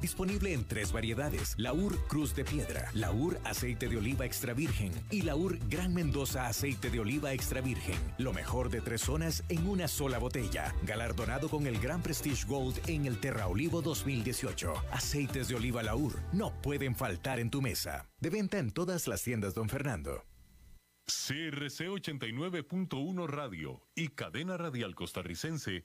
Disponible en tres variedades: Laur Cruz de Piedra, Laur Aceite de Oliva Extra Virgen y Laur Gran Mendoza Aceite de Oliva Extra Virgen. Lo mejor de tres zonas en una sola botella. Galardonado con el Gran Prestige Gold en el Terra Olivo 2018. Aceites de oliva Laur no pueden faltar en tu mesa. De venta en todas las tiendas, don Fernando. CRC 89.1 Radio y Cadena Radial Costarricense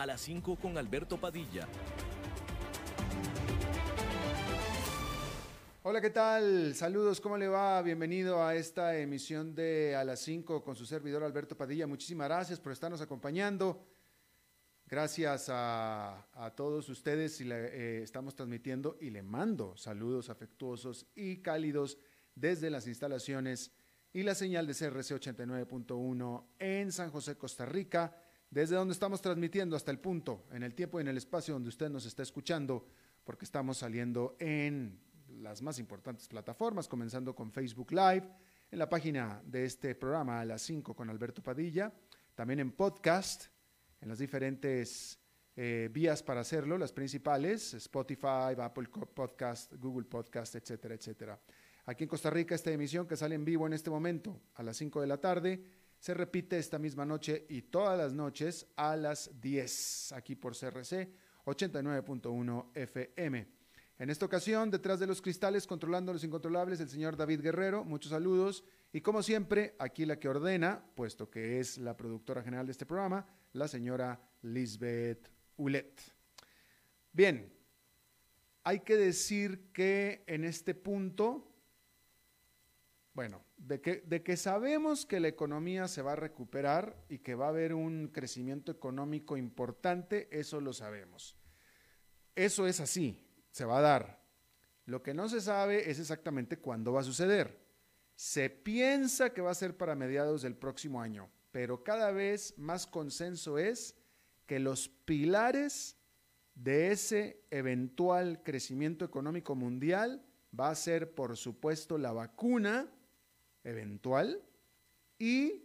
a las 5 con Alberto Padilla. Hola, ¿qué tal? Saludos, ¿cómo le va? Bienvenido a esta emisión de A las 5 con su servidor Alberto Padilla. Muchísimas gracias por estarnos acompañando. Gracias a, todos ustedes y le, eh, estamos transmitiendo y le mando saludos afectuosos y cálidos desde las instalaciones y la señal de CRC 89.1 en San José, Costa Rica, desde donde estamos transmitiendo hasta el punto, en el tiempo y en el espacio donde usted nos está escuchando, porque estamos saliendo en las más importantes plataformas, comenzando con Facebook Live, en la página de este programa a las 5 con Alberto Padilla, también en podcast en las diferentes eh, vías para hacerlo, las principales, Spotify, Apple Podcast, Google Podcast, etcétera, etcétera. Aquí en Costa Rica, esta emisión que sale en vivo en este momento a las 5 de la tarde, se repite esta misma noche y todas las noches a las 10, aquí por CRC 89.1 FM. En esta ocasión, detrás de los cristales, controlando los incontrolables, el señor David Guerrero. Muchos saludos. Y como siempre, aquí la que ordena, puesto que es la productora general de este programa, la señora Lisbeth Ulet. Bien, hay que decir que en este punto, bueno, de que, sabemos que la economía se va a recuperar y que va a haber un crecimiento económico importante, eso lo sabemos. Eso es así, se va a dar. Lo que no se sabe es exactamente cuándo va a suceder. Se piensa que va a ser para mediados del próximo año pero cada vez más consenso es que los pilares de ese eventual crecimiento económico mundial va a ser, por supuesto, la vacuna eventual y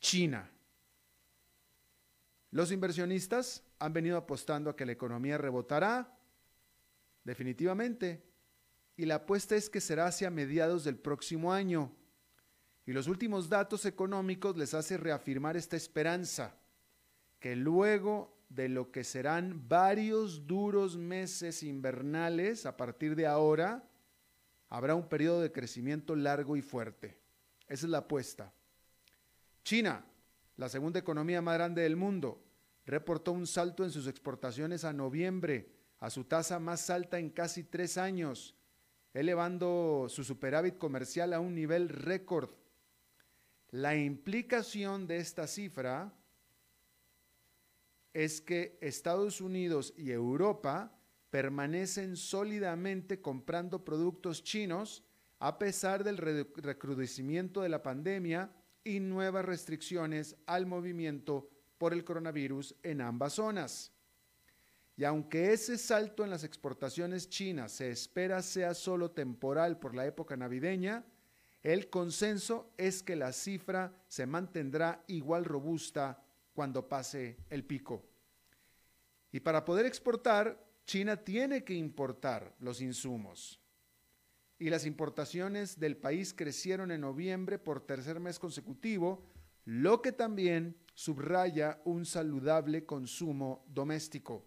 China. Los inversionistas han venido apostando a que la economía rebotará definitivamente y la apuesta es que será hacia mediados del próximo año. Y los últimos datos económicos les hace reafirmar esta esperanza, que luego de lo que serán varios duros meses invernales, a partir de ahora, habrá un periodo de crecimiento largo y fuerte. Esa es la apuesta. China, la segunda economía más grande del mundo, reportó un salto en sus exportaciones a noviembre, a su tasa más alta en casi tres años, elevando su superávit comercial a un nivel récord la implicación de esta cifra es que Estados Unidos y Europa permanecen sólidamente comprando productos chinos a pesar del recrudecimiento de la pandemia y nuevas restricciones al movimiento por el coronavirus en ambas zonas. Y aunque ese salto en las exportaciones chinas se espera sea solo temporal por la época navideña, el consenso es que la cifra se mantendrá igual robusta cuando pase el pico. Y para poder exportar, China tiene que importar los insumos. Y las importaciones del país crecieron en noviembre por tercer mes consecutivo, lo que también subraya un saludable consumo doméstico.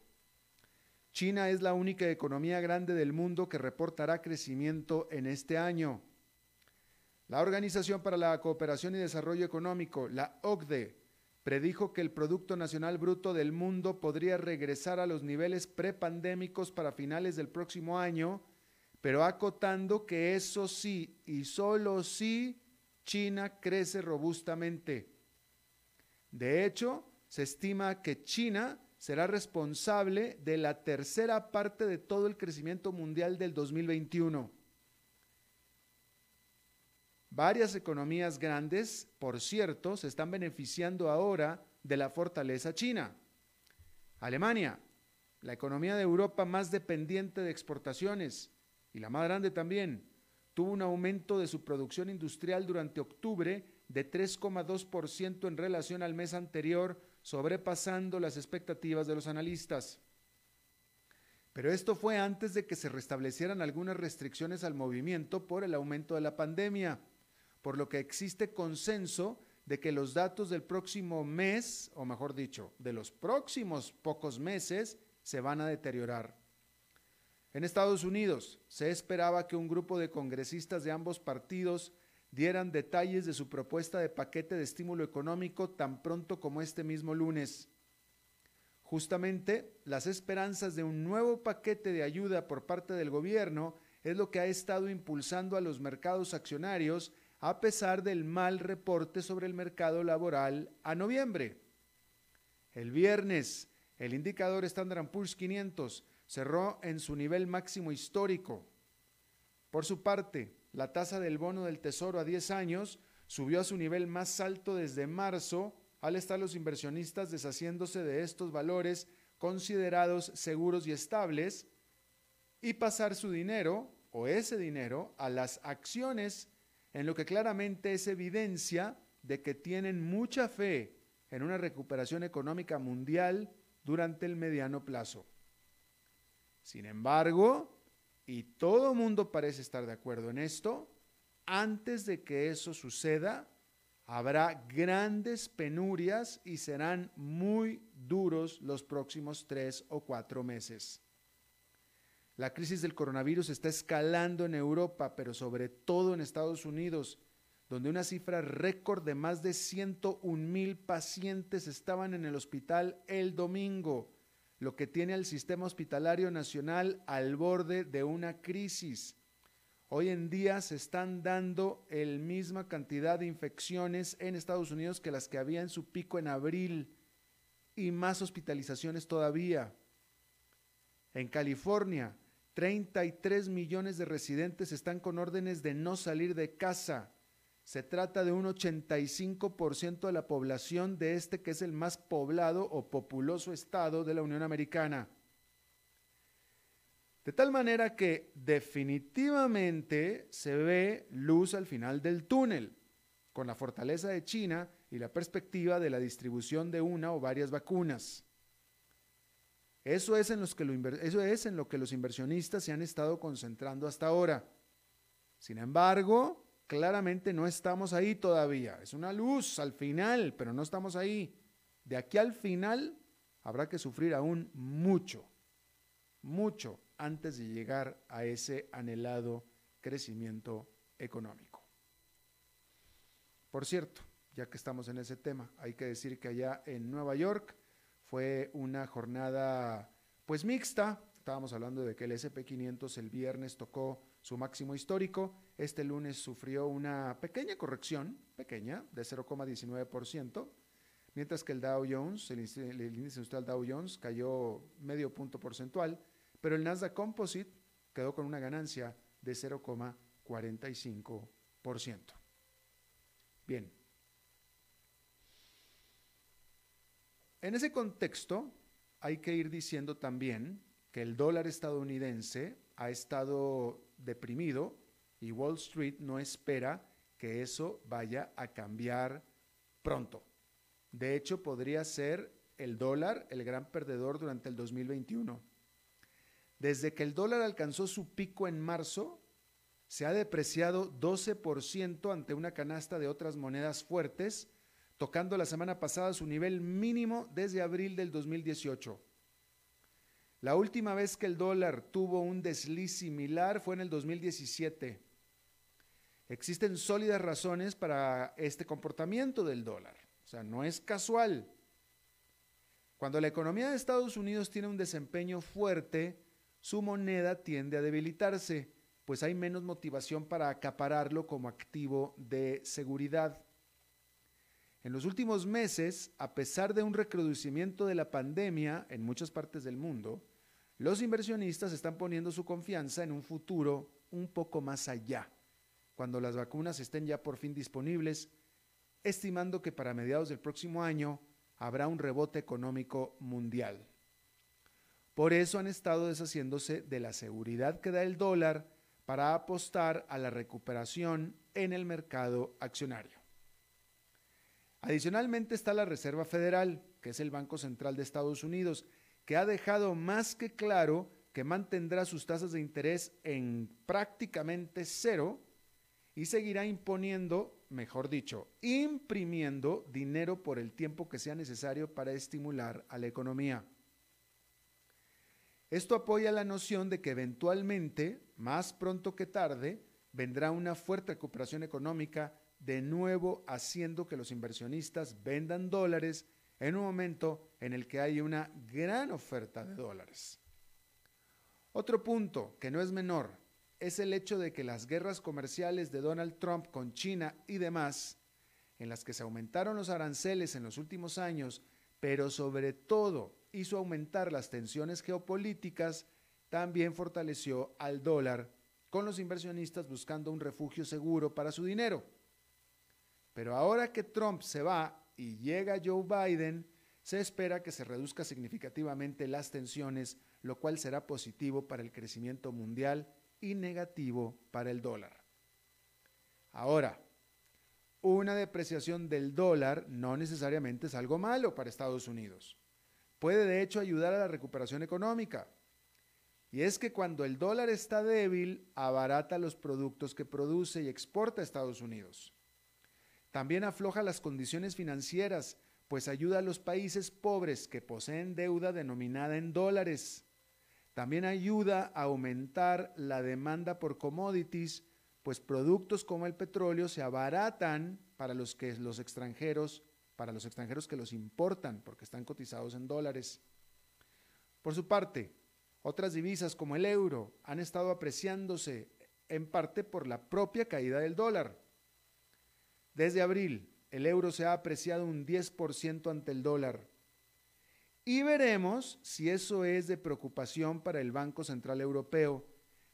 China es la única economía grande del mundo que reportará crecimiento en este año. La Organización para la Cooperación y Desarrollo Económico, la OCDE, predijo que el Producto Nacional Bruto del mundo podría regresar a los niveles prepandémicos para finales del próximo año, pero acotando que eso sí y solo si China crece robustamente. De hecho, se estima que China será responsable de la tercera parte de todo el crecimiento mundial del 2021. Varias economías grandes, por cierto, se están beneficiando ahora de la fortaleza china. Alemania, la economía de Europa más dependiente de exportaciones y la más grande también, tuvo un aumento de su producción industrial durante octubre de 3,2% en relación al mes anterior, sobrepasando las expectativas de los analistas. Pero esto fue antes de que se restablecieran algunas restricciones al movimiento por el aumento de la pandemia, por lo que existe consenso de que los datos del próximo mes, o mejor dicho, de los próximos pocos meses, se van a deteriorar. En Estados Unidos se esperaba que un grupo de congresistas de ambos partidos dieran detalles de su propuesta de paquete de estímulo económico tan pronto como este mismo lunes. Justamente las esperanzas de un nuevo paquete de ayuda por parte del gobierno es lo que ha estado impulsando a los mercados accionarios a pesar del mal reporte sobre el mercado laboral a noviembre. El viernes, el indicador Standard Poor's 500 cerró en su nivel máximo histórico. Por su parte, la tasa del bono del Tesoro a 10 años subió a su nivel más alto desde marzo, al estar los inversionistas deshaciéndose de estos valores considerados seguros y estables y pasar su dinero o ese dinero a las acciones en lo que claramente es evidencia de que tienen mucha fe en una recuperación económica mundial durante el mediano plazo. Sin embargo, y todo mundo parece estar de acuerdo en esto, antes de que eso suceda, habrá grandes penurias y serán muy duros los próximos tres o cuatro meses. La crisis del coronavirus está escalando en Europa, pero sobre todo en Estados Unidos, donde una cifra récord de más de 101 mil pacientes estaban en el hospital el domingo, lo que tiene al sistema hospitalario nacional al borde de una crisis. Hoy en día se están dando el misma cantidad de infecciones en Estados Unidos que las que había en su pico en abril y más hospitalizaciones todavía. En California, 33 millones de residentes están con órdenes de no salir de casa. Se trata de un 85% de la población de este que es el más poblado o populoso estado de la Unión Americana. De tal manera que definitivamente se ve luz al final del túnel, con la fortaleza de China y la perspectiva de la distribución de una o varias vacunas. Eso es, en los que lo, eso es en lo que los inversionistas se han estado concentrando hasta ahora. Sin embargo, claramente no estamos ahí todavía. Es una luz al final, pero no estamos ahí. De aquí al final habrá que sufrir aún mucho, mucho antes de llegar a ese anhelado crecimiento económico. Por cierto, ya que estamos en ese tema, hay que decir que allá en Nueva York, fue una jornada pues mixta. Estábamos hablando de que el SP500 el viernes tocó su máximo histórico. Este lunes sufrió una pequeña corrección, pequeña, de 0,19%, mientras que el Dow Jones, el, el índice industrial Dow Jones, cayó medio punto porcentual, pero el Nasdaq Composite quedó con una ganancia de 0,45%. Bien, En ese contexto, hay que ir diciendo también que el dólar estadounidense ha estado deprimido y Wall Street no espera que eso vaya a cambiar pronto. De hecho, podría ser el dólar el gran perdedor durante el 2021. Desde que el dólar alcanzó su pico en marzo, se ha depreciado 12% ante una canasta de otras monedas fuertes tocando la semana pasada su nivel mínimo desde abril del 2018. La última vez que el dólar tuvo un desliz similar fue en el 2017. Existen sólidas razones para este comportamiento del dólar. O sea, no es casual. Cuando la economía de Estados Unidos tiene un desempeño fuerte, su moneda tiende a debilitarse, pues hay menos motivación para acapararlo como activo de seguridad. En los últimos meses, a pesar de un recrudecimiento de la pandemia en muchas partes del mundo, los inversionistas están poniendo su confianza en un futuro un poco más allá, cuando las vacunas estén ya por fin disponibles, estimando que para mediados del próximo año habrá un rebote económico mundial. Por eso han estado deshaciéndose de la seguridad que da el dólar para apostar a la recuperación en el mercado accionario. Adicionalmente está la Reserva Federal, que es el Banco Central de Estados Unidos, que ha dejado más que claro que mantendrá sus tasas de interés en prácticamente cero y seguirá imponiendo, mejor dicho, imprimiendo dinero por el tiempo que sea necesario para estimular a la economía. Esto apoya la noción de que eventualmente, más pronto que tarde, vendrá una fuerte recuperación económica de nuevo haciendo que los inversionistas vendan dólares en un momento en el que hay una gran oferta de dólares. Otro punto que no es menor es el hecho de que las guerras comerciales de Donald Trump con China y demás, en las que se aumentaron los aranceles en los últimos años, pero sobre todo hizo aumentar las tensiones geopolíticas, también fortaleció al dólar, con los inversionistas buscando un refugio seguro para su dinero. Pero ahora que Trump se va y llega Joe Biden, se espera que se reduzca significativamente las tensiones, lo cual será positivo para el crecimiento mundial y negativo para el dólar. Ahora, una depreciación del dólar no necesariamente es algo malo para Estados Unidos. Puede de hecho ayudar a la recuperación económica. Y es que cuando el dólar está débil, abarata los productos que produce y exporta a Estados Unidos. También afloja las condiciones financieras, pues ayuda a los países pobres que poseen deuda denominada en dólares. También ayuda a aumentar la demanda por commodities, pues productos como el petróleo se abaratan para los extranjeros, para los extranjeros que los importan, porque están cotizados en dólares. Por su parte, otras divisas como el euro han estado apreciándose en parte por la propia caída del dólar. Desde abril, el euro se ha apreciado un 10% ante el dólar. Y veremos si eso es de preocupación para el Banco Central Europeo,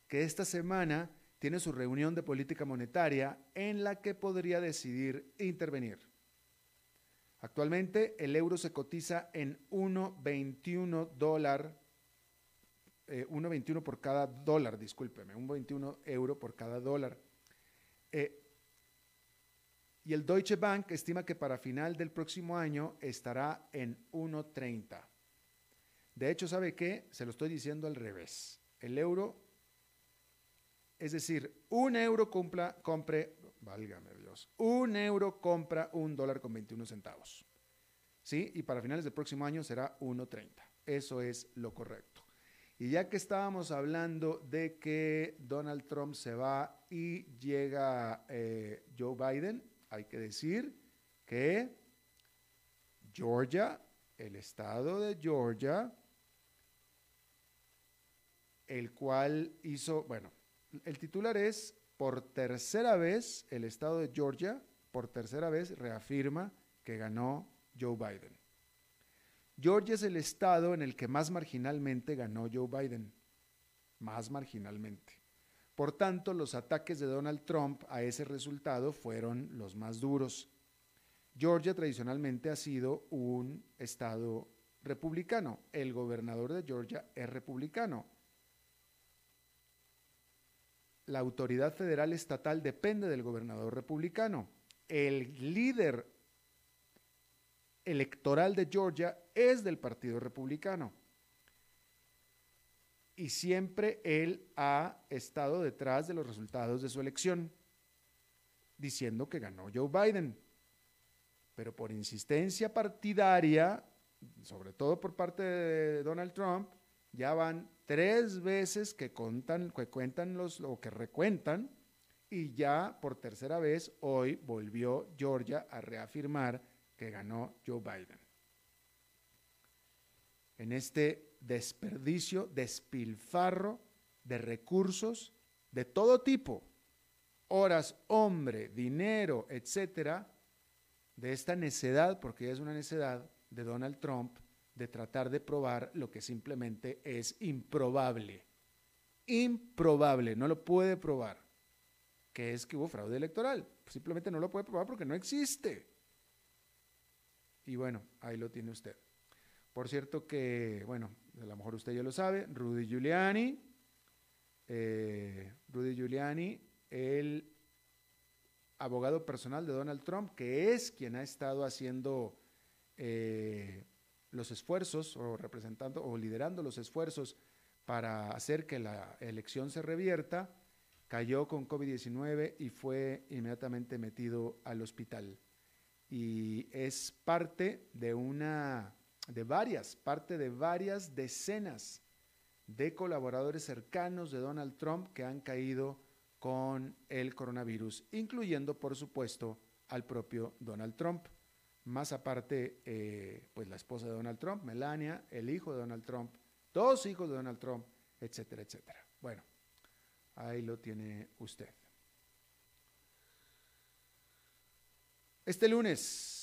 que esta semana tiene su reunión de política monetaria en la que podría decidir intervenir. Actualmente el euro se cotiza en 1.21 dólar, 1.21 eh, por cada dólar, discúlpeme, 1.21 euro por cada dólar. Eh, y el Deutsche Bank estima que para final del próximo año estará en 1.30. De hecho, ¿sabe qué? Se lo estoy diciendo al revés. El euro, es decir, un euro compra, compre, válgame Dios, un euro compra un dólar con 21 centavos. ¿Sí? Y para finales del próximo año será 1.30. Eso es lo correcto. Y ya que estábamos hablando de que Donald Trump se va y llega eh, Joe Biden, hay que decir que Georgia, el estado de Georgia, el cual hizo, bueno, el titular es, por tercera vez, el estado de Georgia, por tercera vez, reafirma que ganó Joe Biden. Georgia es el estado en el que más marginalmente ganó Joe Biden, más marginalmente. Por tanto, los ataques de Donald Trump a ese resultado fueron los más duros. Georgia tradicionalmente ha sido un estado republicano. El gobernador de Georgia es republicano. La autoridad federal estatal depende del gobernador republicano. El líder electoral de Georgia es del Partido Republicano y siempre él ha estado detrás de los resultados de su elección, diciendo que ganó Joe Biden. Pero por insistencia partidaria, sobre todo por parte de Donald Trump, ya van tres veces que, contan, que cuentan los, o que recuentan, y ya por tercera vez hoy volvió Georgia a reafirmar que ganó Joe Biden. En este desperdicio, despilfarro de recursos de todo tipo, horas, hombre, dinero, etcétera, de esta necedad, porque es una necedad de Donald Trump de tratar de probar lo que simplemente es improbable. Improbable, no lo puede probar, que es que hubo fraude electoral. Simplemente no lo puede probar porque no existe. Y bueno, ahí lo tiene usted. Por cierto que, bueno, a lo mejor usted ya lo sabe, Rudy Giuliani, eh, Rudy Giuliani, el abogado personal de Donald Trump, que es quien ha estado haciendo eh, los esfuerzos o representando o liderando los esfuerzos para hacer que la elección se revierta, cayó con COVID-19 y fue inmediatamente metido al hospital. Y es parte de una, de varias, parte de varias decenas de colaboradores cercanos de Donald Trump que han caído con el coronavirus, incluyendo, por supuesto, al propio Donald Trump. Más aparte, eh, pues la esposa de Donald Trump, Melania, el hijo de Donald Trump, dos hijos de Donald Trump, etcétera, etcétera. Bueno, ahí lo tiene usted. Este lunes,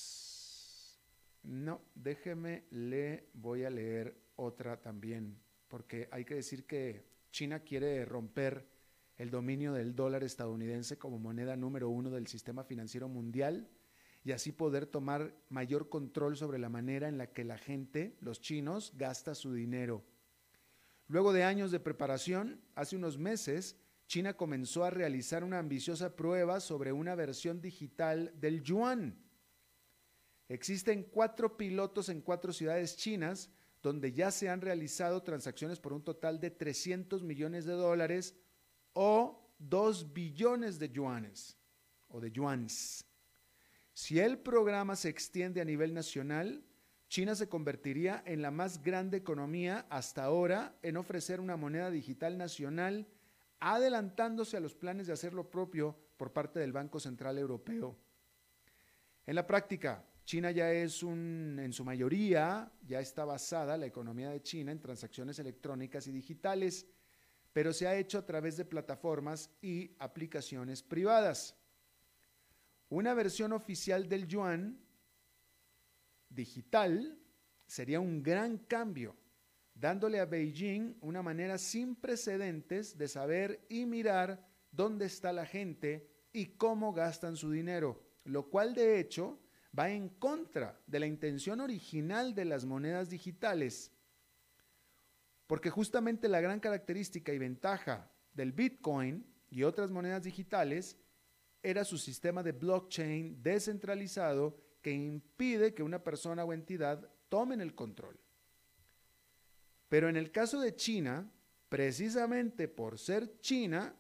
no, déjeme, le voy a leer otra también, porque hay que decir que China quiere romper el dominio del dólar estadounidense como moneda número uno del sistema financiero mundial y así poder tomar mayor control sobre la manera en la que la gente, los chinos, gasta su dinero. Luego de años de preparación, hace unos meses, China comenzó a realizar una ambiciosa prueba sobre una versión digital del yuan. Existen cuatro pilotos en cuatro ciudades chinas donde ya se han realizado transacciones por un total de 300 millones de dólares o 2 billones de yuanes o de yuans. Si el programa se extiende a nivel nacional, China se convertiría en la más grande economía hasta ahora en ofrecer una moneda digital nacional, adelantándose a los planes de hacer lo propio por parte del Banco Central Europeo. En la práctica, China ya es un, en su mayoría, ya está basada la economía de China en transacciones electrónicas y digitales pero se ha hecho a través de plataformas y aplicaciones privadas. Una versión oficial del yuan digital sería un gran cambio, dándole a Beijing una manera sin precedentes de saber y mirar dónde está la gente y cómo gastan su dinero, lo cual de hecho va en contra de la intención original de las monedas digitales porque justamente la gran característica y ventaja del Bitcoin y otras monedas digitales era su sistema de blockchain descentralizado que impide que una persona o entidad tomen el control. Pero en el caso de China, precisamente por ser China,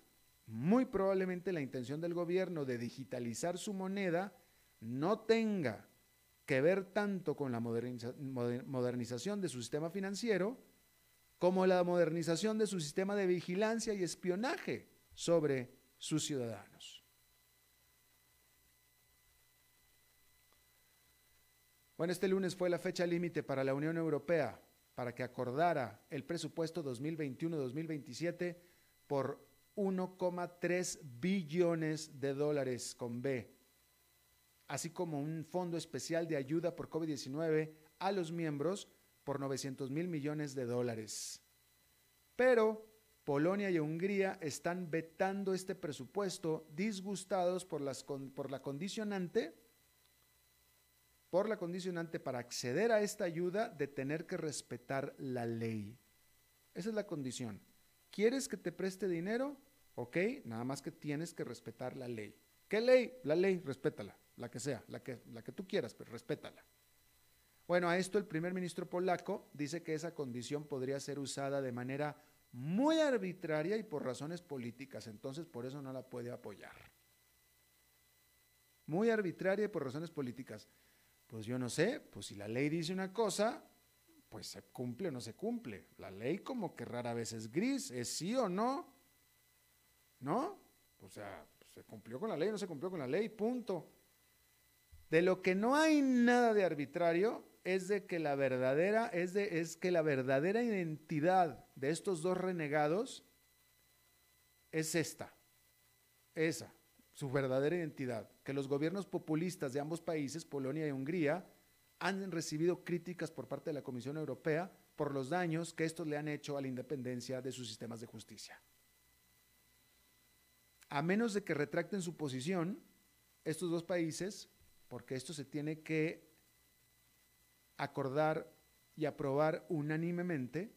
muy probablemente la intención del gobierno de digitalizar su moneda no tenga que ver tanto con la modernización de su sistema financiero, como la modernización de su sistema de vigilancia y espionaje sobre sus ciudadanos. Bueno, este lunes fue la fecha límite para la Unión Europea para que acordara el presupuesto 2021-2027 por 1,3 billones de dólares con B, así como un fondo especial de ayuda por COVID-19 a los miembros por 900 mil millones de dólares. Pero Polonia y Hungría están vetando este presupuesto disgustados por, las, por la condicionante por la condicionante para acceder a esta ayuda de tener que respetar la ley. Esa es la condición. ¿Quieres que te preste dinero? Ok, nada más que tienes que respetar la ley. ¿Qué ley? La ley, respétala, la que sea, la que, la que tú quieras, pero respétala. Bueno, a esto el primer ministro polaco dice que esa condición podría ser usada de manera muy arbitraria y por razones políticas, entonces por eso no la puede apoyar. Muy arbitraria y por razones políticas. Pues yo no sé, pues si la ley dice una cosa, pues se cumple o no se cumple. La ley como que rara vez es gris, es sí o no. ¿No? O sea, se cumplió con la ley, no se cumplió con la ley, punto. De lo que no hay nada de arbitrario es de que la verdadera, es, de, es que la verdadera identidad de estos dos renegados es esta, esa, su verdadera identidad, que los gobiernos populistas de ambos países, Polonia y Hungría, han recibido críticas por parte de la Comisión Europea por los daños que estos le han hecho a la independencia de sus sistemas de justicia. A menos de que retracten su posición, estos dos países, porque esto se tiene que acordar y aprobar unánimemente,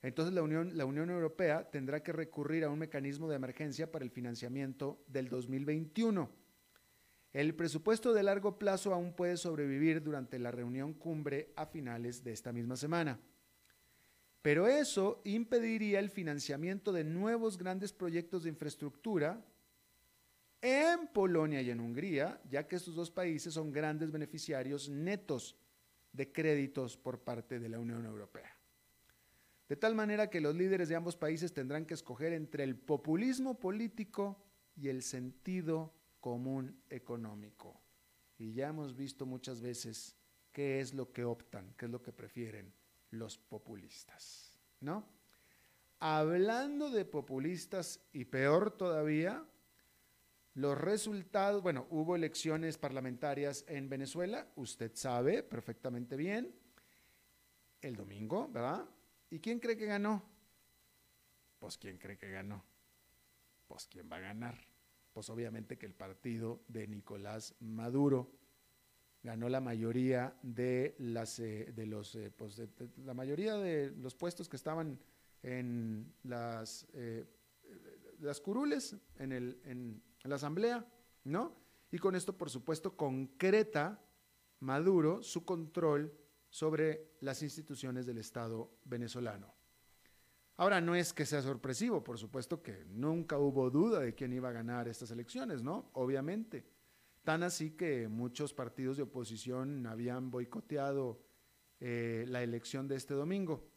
entonces la Unión, la Unión Europea tendrá que recurrir a un mecanismo de emergencia para el financiamiento del 2021. El presupuesto de largo plazo aún puede sobrevivir durante la reunión cumbre a finales de esta misma semana. Pero eso impediría el financiamiento de nuevos grandes proyectos de infraestructura en Polonia y en Hungría, ya que estos dos países son grandes beneficiarios netos de créditos por parte de la Unión Europea. De tal manera que los líderes de ambos países tendrán que escoger entre el populismo político y el sentido común económico. Y ya hemos visto muchas veces qué es lo que optan, qué es lo que prefieren los populistas, ¿no? Hablando de populistas y peor todavía, los resultados, bueno, hubo elecciones parlamentarias en Venezuela, usted sabe perfectamente bien, el domingo, ¿verdad? ¿Y quién cree que ganó? Pues quién cree que ganó. Pues quién va a ganar. Pues obviamente que el partido de Nicolás Maduro ganó la mayoría de las eh, de los eh, pues la mayoría de los puestos que estaban en las eh, las curules en, el, la asamblea, ¿no? Y con esto, por supuesto, concreta Maduro su control sobre las instituciones del Estado venezolano. Ahora, no es que sea sorpresivo, por supuesto que nunca hubo duda de quién iba a ganar estas elecciones, ¿no? Obviamente. Tan así que muchos partidos de oposición habían boicoteado eh, la elección de este domingo.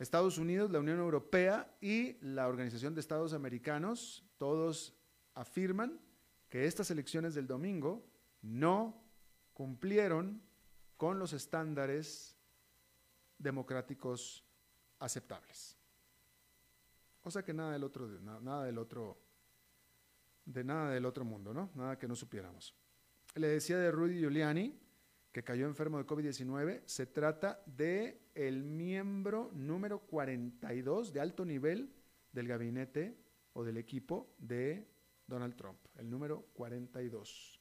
Estados Unidos, la Unión Europea y la Organización de Estados Americanos, todos afirman que estas elecciones del domingo no cumplieron con los estándares democráticos aceptables. O sea que nada del otro, nada del otro, de nada del otro mundo, ¿no? Nada que no supiéramos. Le decía de Rudy Giuliani, que cayó enfermo de COVID-19, se trata de el miembro número 42 de alto nivel del gabinete o del equipo de Donald Trump, el número 42.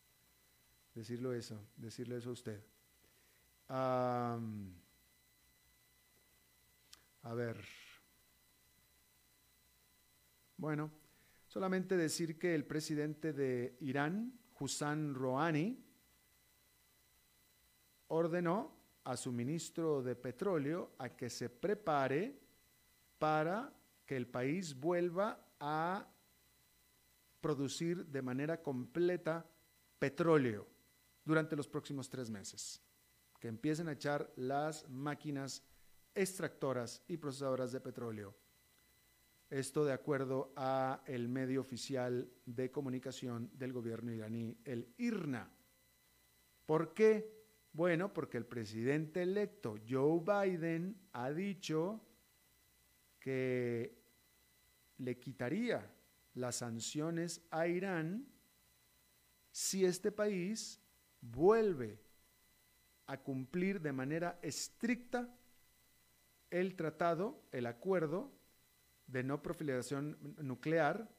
Decirlo eso, decirle eso a usted a ver. Bueno, solamente decir que el presidente de Irán, Hussein Rouhani, ordenó a su ministro de petróleo a que se prepare para que el país vuelva a producir de manera completa petróleo durante los próximos tres meses que empiecen a echar las máquinas extractoras y procesadoras de petróleo. Esto de acuerdo a el medio oficial de comunicación del gobierno iraní, el IRNA. ¿Por qué? Bueno, porque el presidente electo Joe Biden ha dicho que le quitaría las sanciones a Irán si este país vuelve a cumplir de manera estricta el tratado, el acuerdo de no proliferación nuclear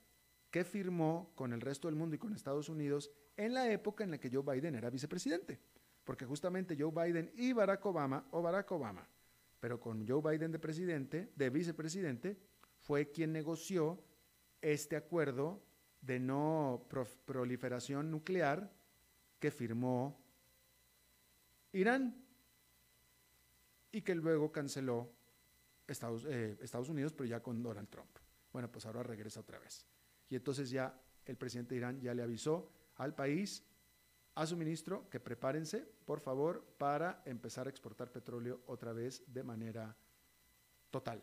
que firmó con el resto del mundo y con Estados Unidos en la época en la que Joe Biden era vicepresidente. Porque justamente Joe Biden y Barack Obama, o Barack Obama, pero con Joe Biden de presidente, de vicepresidente, fue quien negoció este acuerdo de no proliferación nuclear que firmó Irán y que luego canceló Estados, eh, Estados Unidos, pero ya con Donald Trump. Bueno, pues ahora regresa otra vez. Y entonces ya el presidente de Irán ya le avisó al país, a su ministro, que prepárense, por favor, para empezar a exportar petróleo otra vez de manera total.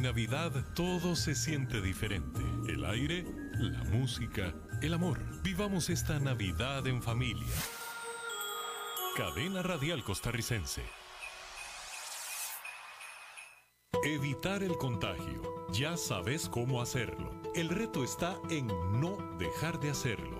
Navidad todo se siente diferente. El aire, la música, el amor. Vivamos esta Navidad en familia. Cadena Radial Costarricense. Evitar el contagio. Ya sabes cómo hacerlo. El reto está en no dejar de hacerlo.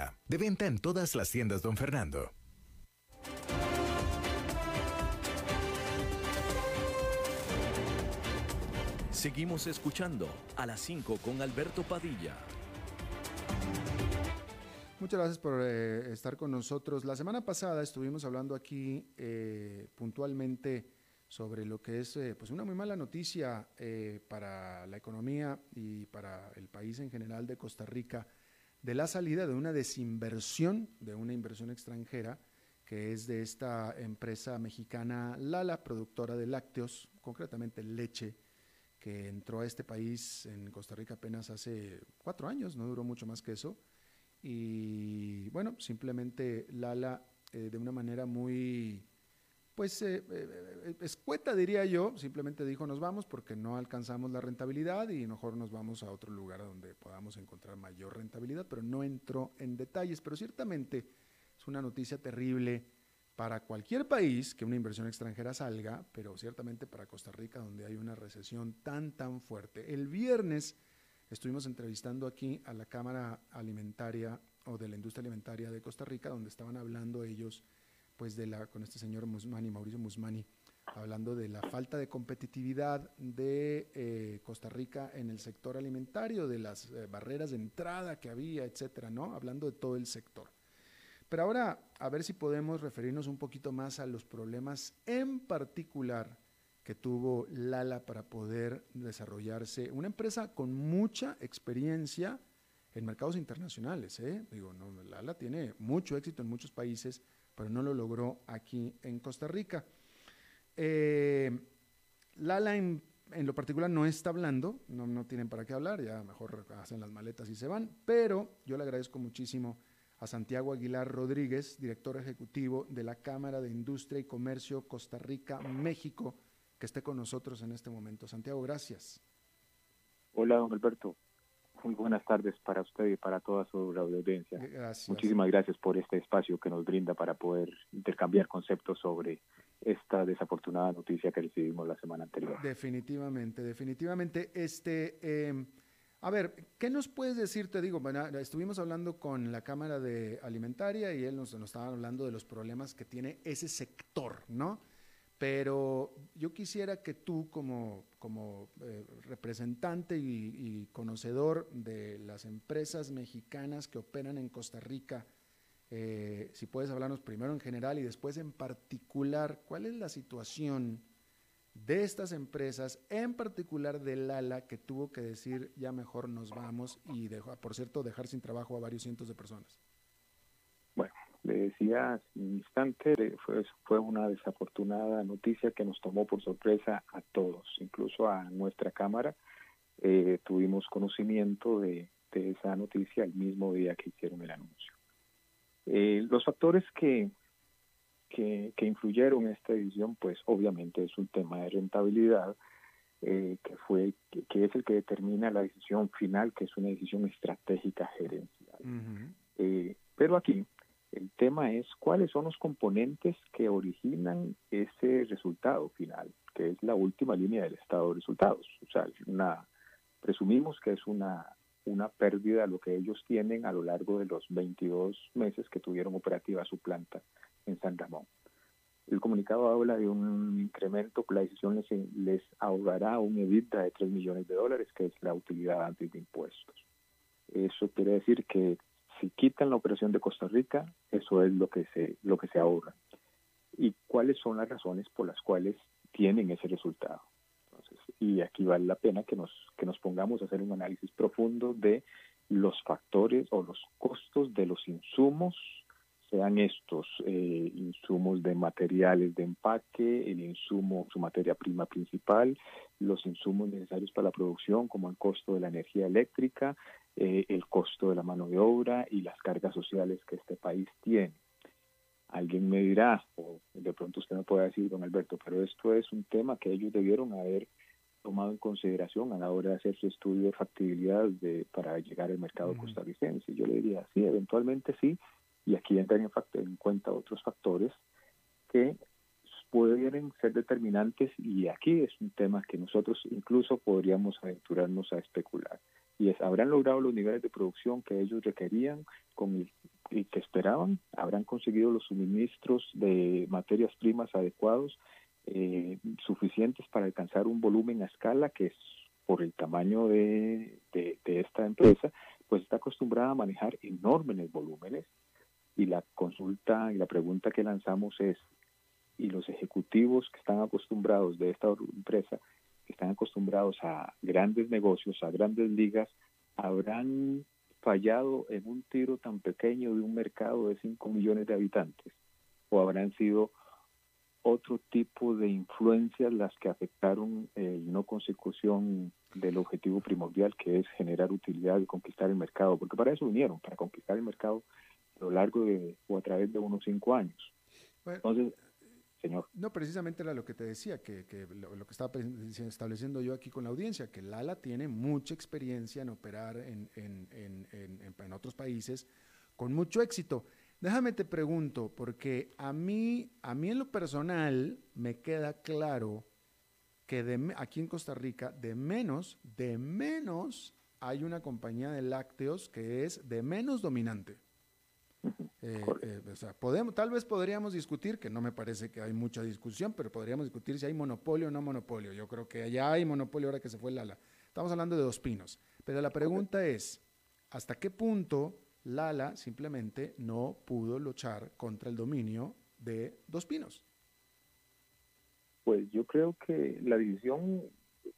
De venta en todas las tiendas, don Fernando. Seguimos escuchando a las 5 con Alberto Padilla. Muchas gracias por eh, estar con nosotros. La semana pasada estuvimos hablando aquí eh, puntualmente sobre lo que es eh, pues una muy mala noticia para la economía y para el país en general de Costa Rica de la salida de una desinversión, de una inversión extranjera, que es de esta empresa mexicana Lala, productora de lácteos, concretamente leche, que entró a este país en Costa Rica apenas hace cuatro años, no duró mucho más que eso. Y bueno, simplemente Lala, eh, de una manera muy pues eh, eh, escueta diría yo, simplemente dijo nos vamos porque no alcanzamos la rentabilidad y mejor nos vamos a otro lugar donde podamos encontrar mayor rentabilidad, pero no entró en detalles, pero ciertamente es una noticia terrible para cualquier país que una inversión extranjera salga, pero ciertamente para Costa Rica donde hay una recesión tan tan fuerte. El viernes estuvimos entrevistando aquí a la Cámara Alimentaria o de la Industria Alimentaria de Costa Rica donde estaban hablando ellos pues de la, con este señor Musmani, Mauricio Musmani, hablando de la falta de competitividad de eh, Costa Rica en el sector alimentario, de las eh, barreras de entrada que había, etcétera, ¿no? Hablando de todo el sector. Pero ahora, a ver si podemos referirnos un poquito más a los problemas en particular que tuvo Lala para poder desarrollarse. Una empresa con mucha experiencia en mercados internacionales, ¿eh? Digo, no, Lala tiene mucho éxito en muchos países, pero no lo logró aquí en Costa Rica. Eh, Lala en, lo particular no está hablando, no, no tienen para qué hablar, ya mejor hacen las maletas y se van, pero yo le agradezco muchísimo a Santiago Aguilar Rodríguez, director ejecutivo de la Cámara de Industria y Comercio Costa Rica, México, que esté con nosotros en este momento. Santiago, gracias. Hola, don Alberto. Muy buenas tardes para usted y para toda su audiencia. Muchísimas gracias por este espacio que nos brinda para poder intercambiar conceptos sobre esta desafortunada noticia que recibimos la semana anterior. Definitivamente, definitivamente. Este, em, a ver, ¿qué nos puedes decir? Te digo, bueno, estuvimos hablando con la Cámara de Alimentaria y él nos, nos estaba hablando de los problemas que tiene ese sector, ¿no? Pero yo quisiera que tú como, como eh, representante y, conocedor de las empresas mexicanas que operan en Costa Rica, eh, si puedes hablarnos primero en general y después en particular, ¿cuál es la situación de estas empresas, en particular del ALA, que tuvo que decir ya mejor nos vamos y, por cierto, dejar sin trabajo a varios cientos de personas? Decía hace un instante, fue, fue una desafortunada noticia que nos tomó por sorpresa a todos, incluso a nuestra Cámara. Eh, tuvimos conocimiento de, esa noticia el mismo día que hicieron el anuncio. Eh, los factores que, que, influyeron en esta decisión, pues obviamente es un tema de rentabilidad, eh, que fue que, es el que determina la decisión final, que es una decisión estratégica gerencial. pero aquí el tema es cuáles son los componentes que originan ese resultado final, que es la última línea del estado de resultados. O sea, una, presumimos que es una, una pérdida lo que ellos tienen a lo largo de los 22 meses que tuvieron operativa su planta en San Ramón. El comunicado habla de un incremento que la decisión les, les ahorrará un EBITDA de 3 millones de dólares, que es la utilidad antes de impuestos. Eso quiere decir que si quitan la operación de Costa Rica, eso es lo que se, lo que se ahorra. ¿Y cuáles son las razones por las cuales tienen ese resultado? Entonces, y aquí vale la pena que nos, que nos pongamos a hacer un análisis profundo de los factores o los costos de los insumos, sean estos eh, insumos de materiales de empaque, el insumo, su materia prima principal, los insumos necesarios para la producción, como el costo de la energía eléctrica, eh, el costo de la mano de obra y las cargas sociales que este país tiene. Alguien me dirá, o de pronto usted me puede decir, don Alberto, pero esto es un tema que ellos debieron haber tomado en consideración a la hora de hacer su estudio de factibilidad de, para llegar al mercado costarricense. Yo le diría, sí, eventualmente sí, y aquí entran en, en cuenta otros factores que pueden ser determinantes y aquí es un tema que nosotros incluso podríamos aventurarnos a especular y es, ¿habrán logrado los niveles de producción que ellos requerían con y que esperaban? ¿Habrán conseguido los suministros de materias primas adecuados eh, suficientes para alcanzar un volumen a escala que es por el tamaño de, de, esta empresa, pues está acostumbrada a manejar enormes volúmenes y la consulta y la pregunta que lanzamos es, ¿y los ejecutivos que están acostumbrados de esta empresa están acostumbrados a grandes negocios, a grandes ligas, habrán fallado en un tiro tan pequeño de un mercado de 5 millones de habitantes? ¿O habrán sido otro tipo de influencias las que afectaron el no consecución del objetivo primordial que es generar utilidad y conquistar el mercado? Porque para eso vinieron, para conquistar el mercado lo largo de o a través de unos cinco años. Entonces, no, precisamente era lo que te decía, que, lo, que estaba estableciendo yo aquí con la audiencia, que Lala tiene mucha experiencia en operar en, en, otros países con mucho éxito. Déjame te pregunto, porque a mí, a mí en lo personal me queda claro que de, aquí en Costa Rica, de menos, de menos, hay una compañía de lácteos que es de menos dominante. Eh, eh, o sea, podemos, tal vez podríamos discutir, que no me parece que hay mucha discusión, pero podríamos discutir si hay monopolio o no monopolio. Yo creo que ya hay monopolio ahora que se fue Lala. Estamos hablando de Dos Pinos. Pero la pregunta es, ¿hasta qué punto Lala simplemente no pudo luchar contra el dominio de Dos Pinos? Pues yo creo que la división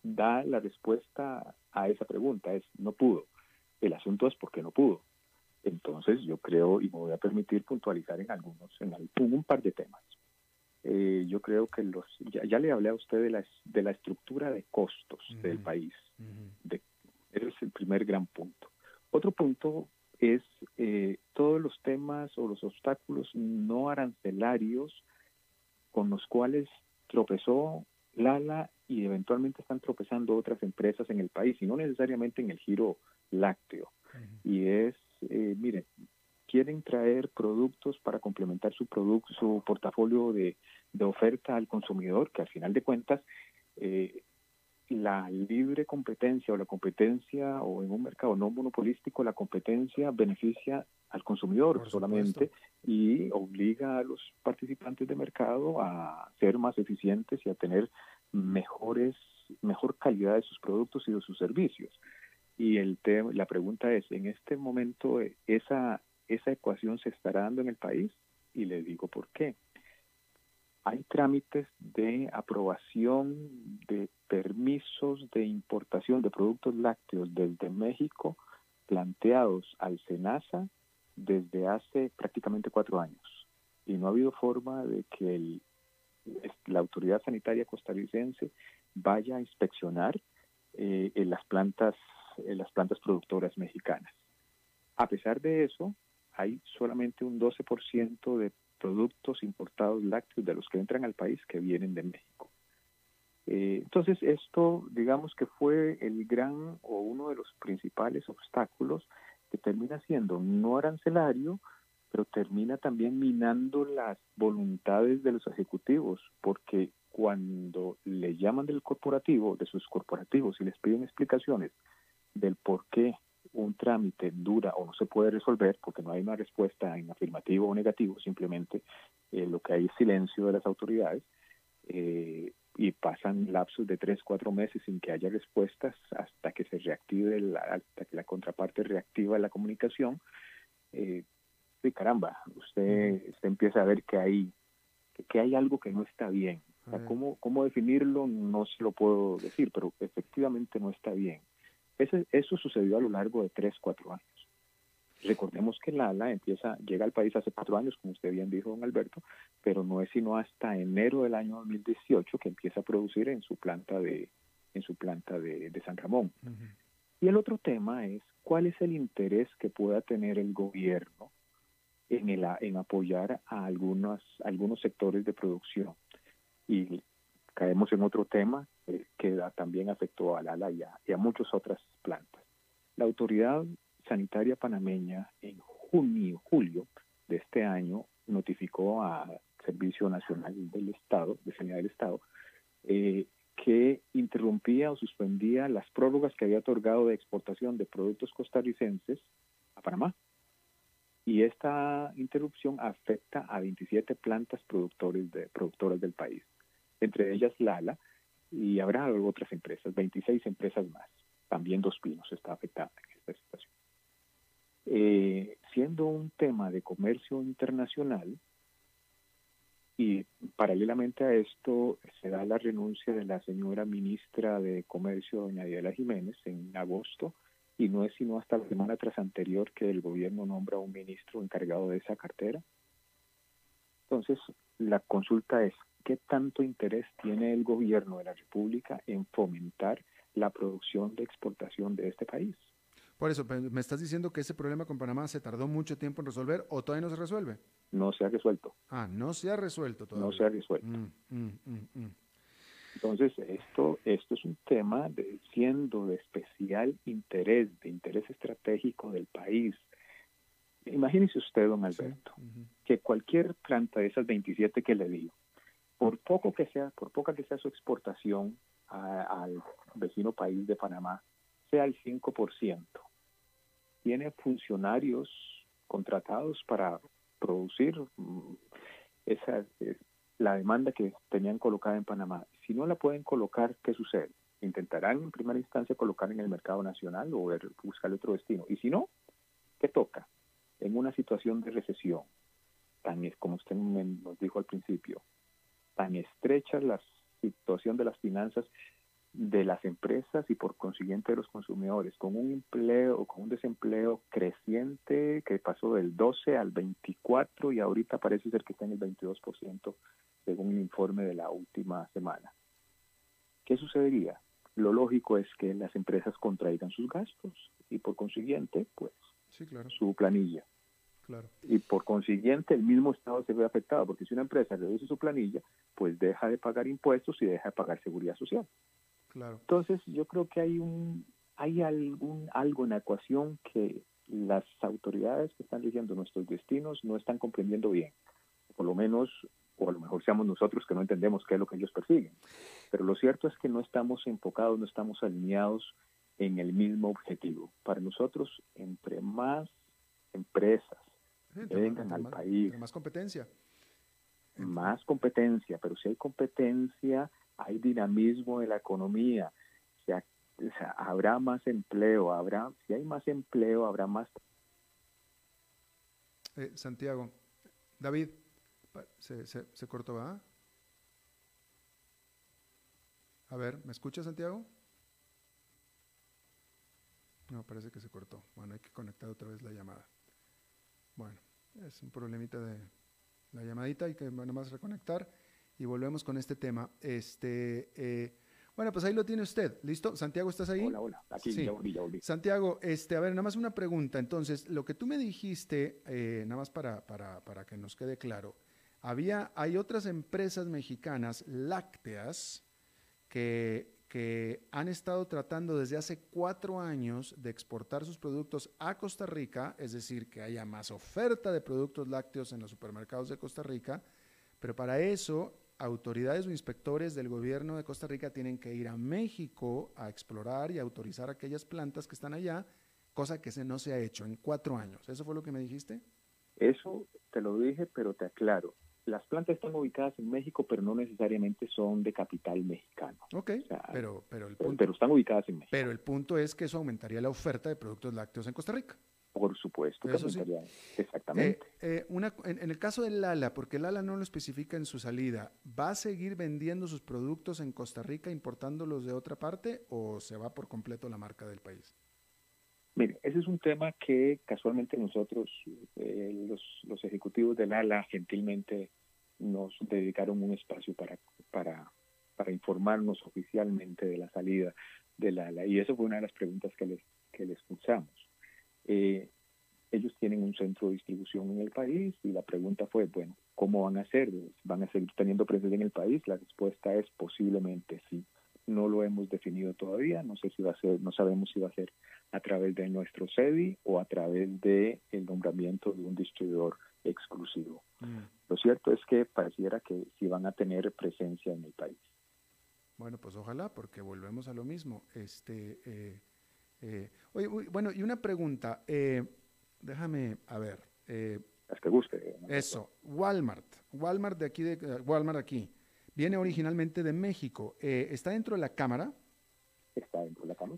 da la respuesta a esa pregunta, es no pudo. El asunto es por qué no pudo. Entonces yo creo, y me voy a permitir puntualizar en algunos, en, un par de temas. Eh, yo creo que los, ya, le hablé a usted de la, de la estructura de costos del país. ese es el primer gran punto. Otro punto es eh, todos los temas o los obstáculos no arancelarios con los cuales tropezó Lala y eventualmente están tropezando otras empresas en el país, y no necesariamente en el giro lácteo. Y es eh, miren, quieren traer productos para complementar su producto, su portafolio de, oferta al consumidor, que al final de cuentas, eh, la libre competencia o la competencia o en un mercado no monopolístico la competencia beneficia al consumidor solamente y obliga a los participantes de mercado a ser más eficientes y a tener mejores mejor calidad de sus productos y de sus servicios. Y el tema, la pregunta es, en este momento esa esa ecuación se estará dando en el país y le digo por qué hay trámites de aprobación de permisos de importación de productos lácteos desde México planteados al SENASA desde hace prácticamente cuatro años. Y no ha habido forma de que la autoridad sanitaria costarricense vaya a inspeccionar eh, las plantas en las plantas productoras mexicanas. A pesar de eso, hay solamente un 12% de productos importados lácteos de los que entran al país que vienen de México. Eh, entonces, esto, digamos que fue el gran o uno de los principales obstáculos que termina siendo no arancelario, pero termina también minando las voluntades de los ejecutivos, porque cuando le llaman del corporativo, de sus corporativos, y les piden explicaciones del por qué un trámite dura o no se puede resolver porque no hay una respuesta en afirmativo o negativo, simplemente eh, lo que hay es silencio de las autoridades eh, y pasan lapsos de tres, cuatro meses sin que haya respuestas hasta que se reactive, la, hasta que la contraparte reactiva la comunicación. Eh, y caramba, usted, usted empieza a ver que hay, que, hay algo que no está bien. ¿cómo, ¿Cómo definirlo? No se lo puedo decir, pero efectivamente no está bien eso sucedió a lo largo de tres, cuatro años. Recordemos que Lala empieza, llega al país hace cuatro años, como usted bien dijo, don Alberto, pero no es sino hasta enero del año 2018 que empieza a producir en su planta de, en su planta de, San Ramón. Y el otro tema es cuál es el interés que pueda tener el gobierno en, el, en apoyar a algunos, algunos sectores de producción. Y caemos en otro tema eh, que también afectó a Lala y a, y a muchas otras plantas. La autoridad sanitaria panameña en junio, julio de este año notificó al Servicio Nacional del Estado, de Sanidad del Estado, eh, que interrumpía o suspendía las prórrogas que había otorgado de exportación de productos costarricenses a Panamá. Y esta interrupción afecta a 27 plantas productores de, productoras del país entre ellas Lala, y habrá otras empresas, 26 empresas más. También Dos Pinos está afectada en esta situación. Eh, siendo un tema de comercio internacional, y paralelamente a esto se da la renuncia de la señora ministra de Comercio, doña Diela Jiménez, en agosto, y no es sino hasta la semana tras anterior que el gobierno nombra un ministro encargado de esa cartera. Entonces, la consulta es, ¿qué tanto interés tiene el gobierno de la República en fomentar la producción de exportación de este país? Por eso, ¿me estás diciendo que ese problema con Panamá se tardó mucho tiempo en resolver o todavía no se resuelve? No se ha resuelto. Ah, no se ha resuelto todavía. No se ha resuelto. Mm, mm, mm, Entonces, esto, esto es un tema de, siendo de especial interés, de interés estratégico del país. Imagínese usted, don Alberto, que cualquier planta de esas 27 que le digo, por poco que sea, por poca que sea su exportación al vecino país de Panamá, sea el 5%. Tiene funcionarios contratados para producir mm, esa, la demanda que tenían colocada en Panamá. Si no la pueden colocar, ¿qué sucede? Intentarán en primera instancia colocar en el mercado nacional o buscar otro destino. Y si no, ¿qué toca? En una situación de recesión, tan como usted nos dijo al principio, tan estrecha la situación de las finanzas de las empresas y por consiguiente de los consumidores, con un empleo, con un desempleo creciente que pasó del 12 al 24 y ahorita parece ser que está en el 22% según un informe de la última semana. ¿Qué sucedería? Lo lógico es que las empresas contraigan sus gastos y por consiguiente, pues, su planilla. Y por consiguiente el mismo Estado se ve afectado, porque si una empresa reduce su planilla, pues deja de pagar impuestos y deja de pagar seguridad social. Claro. Entonces yo creo que hay un hay algún algo en la ecuación que las autoridades que están dirigiendo nuestros destinos no están comprendiendo bien. Por lo menos, o a lo mejor seamos nosotros que no entendemos qué es lo que ellos persiguen. pero lo cierto es que no estamos enfocados, no estamos alineados en el mismo objetivo. Para nosotros, entre más empresas vengan al país, más competencia. Más competencia, pero si hay competencia, hay dinamismo en la economía, habrá más empleo, habrá, si hay más empleo, habrá más. Eh, Santiago, David, se, se, se cortó, ¿ah? A ver, ¿me escucha Santiago? No, parece que se cortó. Bueno, hay que conectar otra vez la llamada. Bueno, es un problemita de la llamadita, hay que nada más reconectar y volvemos con este tema. Este, eh, bueno, pues ahí lo tiene usted. ¿Listo? Santiago, ¿estás ahí? Hola, hola. Aquí sí. ya volví, ya volví. Santiago, este, a ver, nada más una pregunta. Entonces, lo que tú me dijiste, eh, nada más para, para, para que nos quede claro, había, hay otras empresas mexicanas lácteas que, que han estado tratando desde hace cuatro años de exportar sus productos a Costa Rica, es decir, que haya más oferta de productos lácteos en los supermercados de Costa Rica, pero para eso autoridades o inspectores del gobierno de Costa Rica tienen que ir a México a explorar y autorizar aquellas plantas que están allá, cosa que se no se ha hecho en cuatro años. ¿Eso fue lo que me dijiste? Eso te lo dije, pero te aclaro. Las plantas están ubicadas en México, pero no necesariamente son de capital mexicano. Ok, pero, pero, el punto, pero están ubicadas en México. Pero el punto es que eso aumentaría la oferta de productos lácteos en Costa Rica. Por supuesto, que exactamente. Eh, eh, en, el caso del Lala, porque Lala no lo especifica en su salida, ¿va a seguir vendiendo sus productos en Costa Rica importándolos de otra parte o se va por completo la marca del país? Mire, ese es un tema que casualmente nosotros, eh, los, los, ejecutivos del ALA, gentilmente nos dedicaron un espacio para, para, para informarnos oficialmente de la salida del ALA. Y eso fue una de las preguntas que les, que les pusimos. Eh, ellos tienen un centro de distribución en el país y la pregunta fue, bueno, ¿cómo van a hacer? ¿Van a seguir teniendo presencia en el país? La respuesta es posiblemente sí. No lo hemos definido todavía, no sé si va a ser, no sabemos si va a ser a través de nuestro SEDI o a través de el nombramiento de un distribuidor exclusivo. Mm. Lo cierto es que pareciera que sí van a tener presencia en el país. Bueno, pues ojalá, porque volvemos a lo mismo. Este, eh, eh, oye, bueno, y una pregunta, eh, déjame, a ver. Eh, es que guste. Eso, Walmart, Walmart de aquí, de, Walmart aquí, viene originalmente de México, ¿está dentro de la Cámara?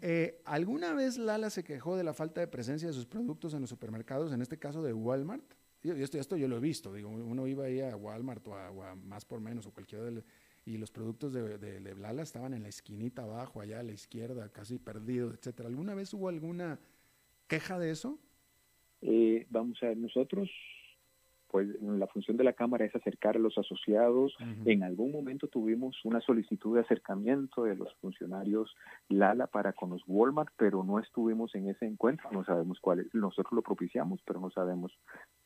Cámara. ¿Alguna vez Lala se quejó de la falta de presencia de sus productos en los supermercados, en este caso de Walmart? Yo, esto, esto yo lo he visto, digo, uno iba ahí a Walmart o a, más por menos o cualquiera y los productos de, de, Lala estaban en la esquinita abajo, allá a la izquierda, casi perdidos, etcétera. ¿Alguna vez hubo alguna queja de eso? Eh, vamos a ver, nosotros pues la función de la Cámara es acercar a los asociados. En algún momento tuvimos una solicitud de acercamiento de los funcionarios Lala para con los Walmart, pero no estuvimos en ese encuentro. No sabemos cuáles, nosotros lo propiciamos, pero no sabemos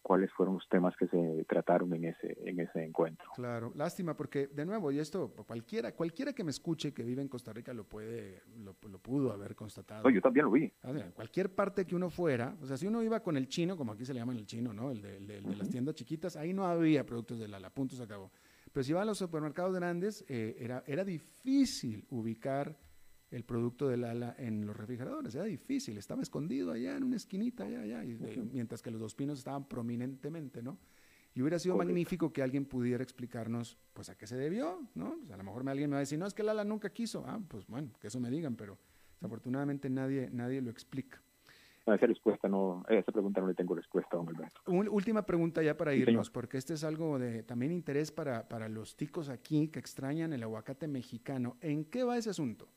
cuáles fueron los temas que se trataron en ese en ese encuentro. Claro, lástima porque de nuevo y esto cualquiera cualquiera que me escuche que vive en Costa Rica lo puede lo, pudo haber constatado. yo también lo vi. cualquier parte que uno fuera, o sea, si uno iba con el chino, como aquí se le llaman el chino, ¿no? El de, de las tiendas chiquitas, ahí no había productos de Lala, punto se acabó. Pero si iba a los supermercados grandes, eh, era, era difícil ubicar el producto de Lala en los refrigeradores, era difícil, estaba escondido allá en una esquinita, allá, allá, mientras que los dos pinos estaban prominentemente, ¿no? Y hubiera sido magnífico que alguien pudiera explicarnos, pues, a qué se debió, ¿no? a lo mejor alguien me va a decir, no, es que Lala nunca quiso. Ah, pues bueno, que eso me digan, pero desafortunadamente nadie, nadie lo explica esa respuesta no, esa pregunta no le tengo respuesta, don Alberto. última pregunta ya para irnos, porque este es algo de también interés para, para los ticos aquí que extrañan el aguacate mexicano. ¿En qué va ese asunto?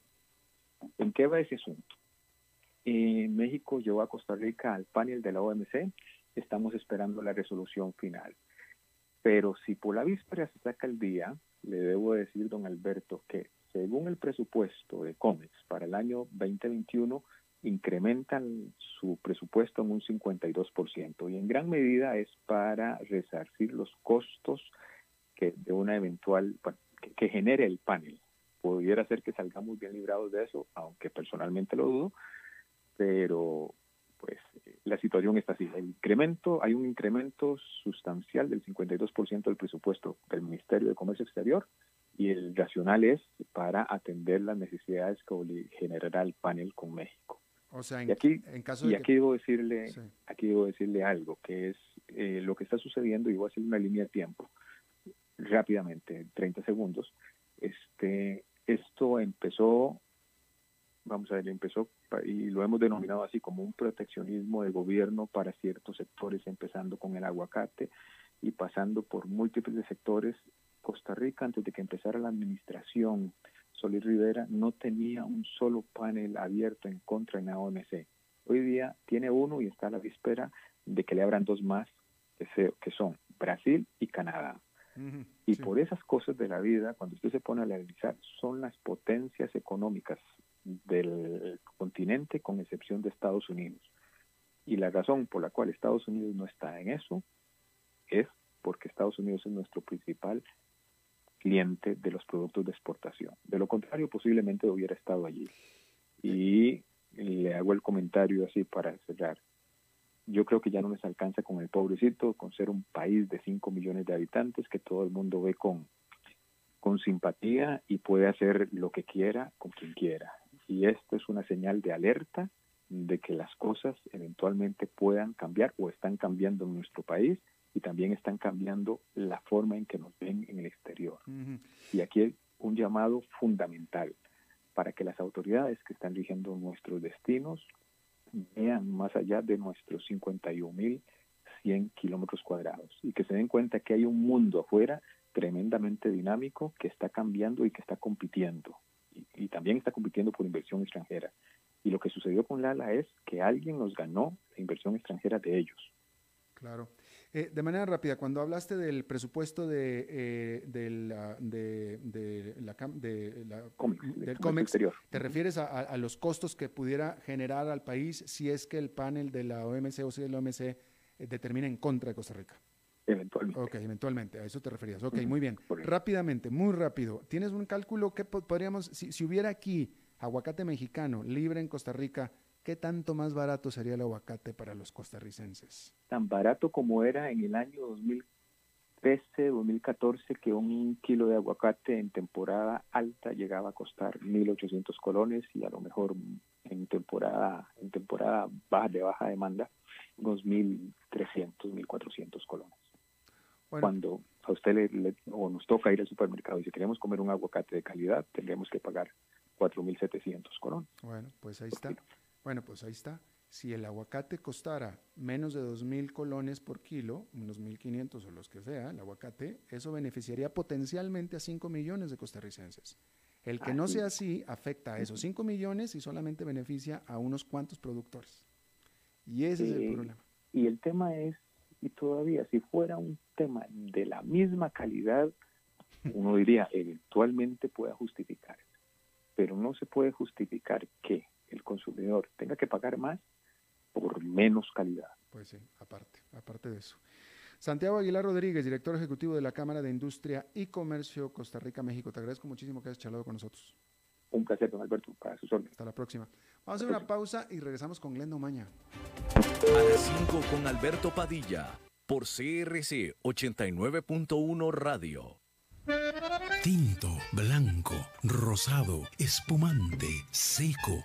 ¿En qué va ese asunto? México llevó a Costa Rica al panel de la OMC, estamos esperando la resolución final. Pero si por la víspera se saca el día, le debo decir, don Alberto, que según el presupuesto de COMEX para el año 2021, incrementan su presupuesto en un 52% y en gran medida es para resarcir los costos que de una eventual que, genere el panel. Pudiera ser que salgamos bien librados de eso, aunque personalmente lo dudo, pero pues la situación está así. El incremento, hay un incremento sustancial del 52% del presupuesto del Ministerio de Comercio Exterior y el racional es para atender las necesidades que generará el panel con México. O sea, en, y aquí, en caso y aquí debo decirle, aquí debo decirle algo, que es eh, lo que está sucediendo, y voy a hacer una línea de tiempo rápidamente, 30 segundos. Este, esto empezó, vamos a ver, empezó y lo hemos denominado así como un proteccionismo de gobierno para ciertos sectores, empezando con el aguacate y pasando por múltiples sectores. Costa Rica, antes de que empezara la administración Solís Rivera, no tenía un solo panel abierto en contra de la OMC. Hoy día tiene uno y está a la víspera de que le abran dos más, que son Brasil y Canadá y por esas cosas de la vida, cuando usted se pone a analizar, son las potencias económicas del continente con excepción de Estados Unidos. Y la razón por la cual Estados Unidos no está en eso es porque Estados Unidos es nuestro principal cliente de los productos de exportación. De lo contrario, posiblemente hubiera estado allí. Y le hago el comentario así para cerrar yo creo que ya no les alcanza con el pobrecito, con ser un país de 5 millones de habitantes que todo el mundo ve con, con simpatía y puede hacer lo que quiera con quien quiera. Y esto es una señal de alerta de que las cosas eventualmente puedan cambiar o están cambiando en nuestro país y también están cambiando la forma en que nos ven en el exterior. Y aquí hay un llamado fundamental para que las autoridades que están rigiendo nuestros destinos vean más allá de nuestros 51.100 kilómetros cuadrados y que se den cuenta que hay un mundo afuera tremendamente dinámico que está cambiando y que está compitiendo y, también está compitiendo por inversión extranjera. Y lo que sucedió con Lala es que alguien nos ganó la inversión extranjera de ellos. Claro. Eh, de manera rápida, cuando hablaste del presupuesto de, eh, de la, de, la, de la del COMEX, ¿te refieres a, los costos que pudiera generar al país si es que el panel de la OMC o si el OMC eh, determina en contra de Costa Rica? Eventualmente. Ok, eventualmente, a eso te referías. Ok, muy bien. Rápidamente, muy rápido. ¿Tienes un cálculo que podríamos, si, si hubiera aquí aguacate mexicano libre en Costa Rica, ¿qué tanto más barato sería el aguacate para los costarricenses? Tan barato como era en el año 2013, 2014, que un kilo de aguacate en temporada alta llegaba a costar 1.800 colones y a lo mejor en temporada, en temporada baja, de baja demanda, unos 1.300, 1.400 colones. Cuando a usted le, o nos toca ir al supermercado y si queremos comer un aguacate de calidad, tendremos que pagar 4.700 colones. Bueno, pues ahí está. Bueno, pues ahí está. Si el aguacate costara menos de 2.000 colones por kilo, unos 1.500 o los que sea, el aguacate, eso beneficiaría potencialmente a 5 millones de costarricenses. El que no sea así afecta a esos 5 millones y solamente beneficia a unos cuantos productores. Y ese es el problema. Y el tema es, y todavía, si fuera un tema de la misma calidad, uno diría, eventualmente pueda justificar. Pero no se puede justificar que el consumidor tenga que pagar más por menos calidad. Pues sí, aparte, aparte de eso. Santiago Aguilar Rodríguez, director ejecutivo de la Cámara de Industria y Comercio Costa Rica, México. Te agradezco muchísimo que hayas charlado con nosotros. Un placer, don Alberto, para sus órdenes. Hasta la próxima. Vamos a hacer una pausa y regresamos con Glenda Maña. A las 5 con Alberto Padilla, por CRC 89.1 Radio. Tinto, blanco, rosado, espumante, seco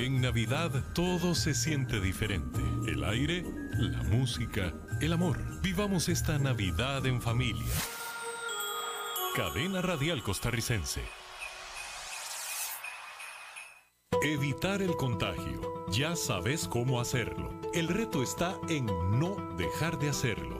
En Navidad todo se siente diferente. El aire, la música, el amor. Vivamos esta Navidad en familia. Cadena Radial Costarricense. Evitar el contagio. Ya sabes cómo hacerlo. El reto está en no dejar de hacerlo.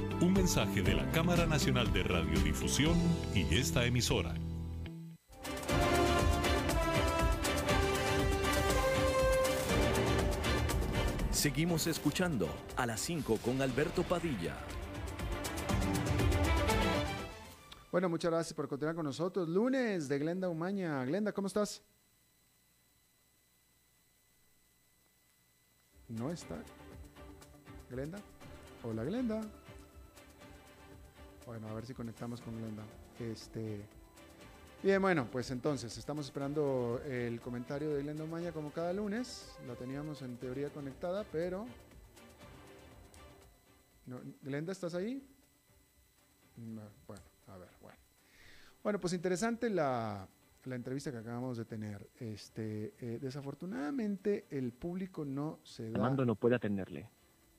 Un mensaje de la Cámara Nacional de Radiodifusión y esta emisora. Seguimos escuchando a las 5 con Alberto Padilla. Bueno, muchas gracias por continuar con nosotros. Lunes de Glenda Umaña. Glenda, ¿cómo estás? No está. Glenda. Hola, Glenda. Bueno, a ver si conectamos con Glenda. Este. Bien, bueno, pues entonces estamos esperando el comentario de Glenda Umaña como cada lunes. La teníamos en teoría conectada, pero. Glenda, ¿estás ahí? bueno, a ver, bueno. Bueno, pues interesante la, entrevista que acabamos de tener. Este, eh, desafortunadamente el público no se da. Armando no puede atenderle,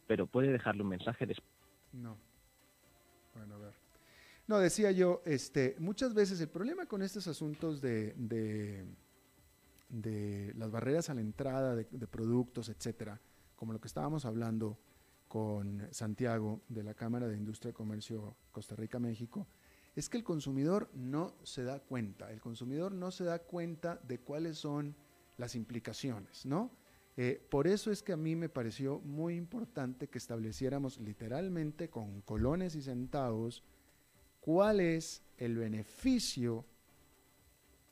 pero puede dejarle un mensaje después. No. Bueno, a ver. No, decía yo, este, muchas veces el problema con estos asuntos de, de, las barreras a la entrada de, productos, etcétera, como lo que estábamos hablando con Santiago de la Cámara de Industria y Comercio Costa Rica-México, es que el consumidor no se da cuenta, el consumidor no se da cuenta de cuáles son las implicaciones, ¿no? Eh, por eso es que a mí me pareció muy importante que estableciéramos literalmente con colones y centavos cuál es el beneficio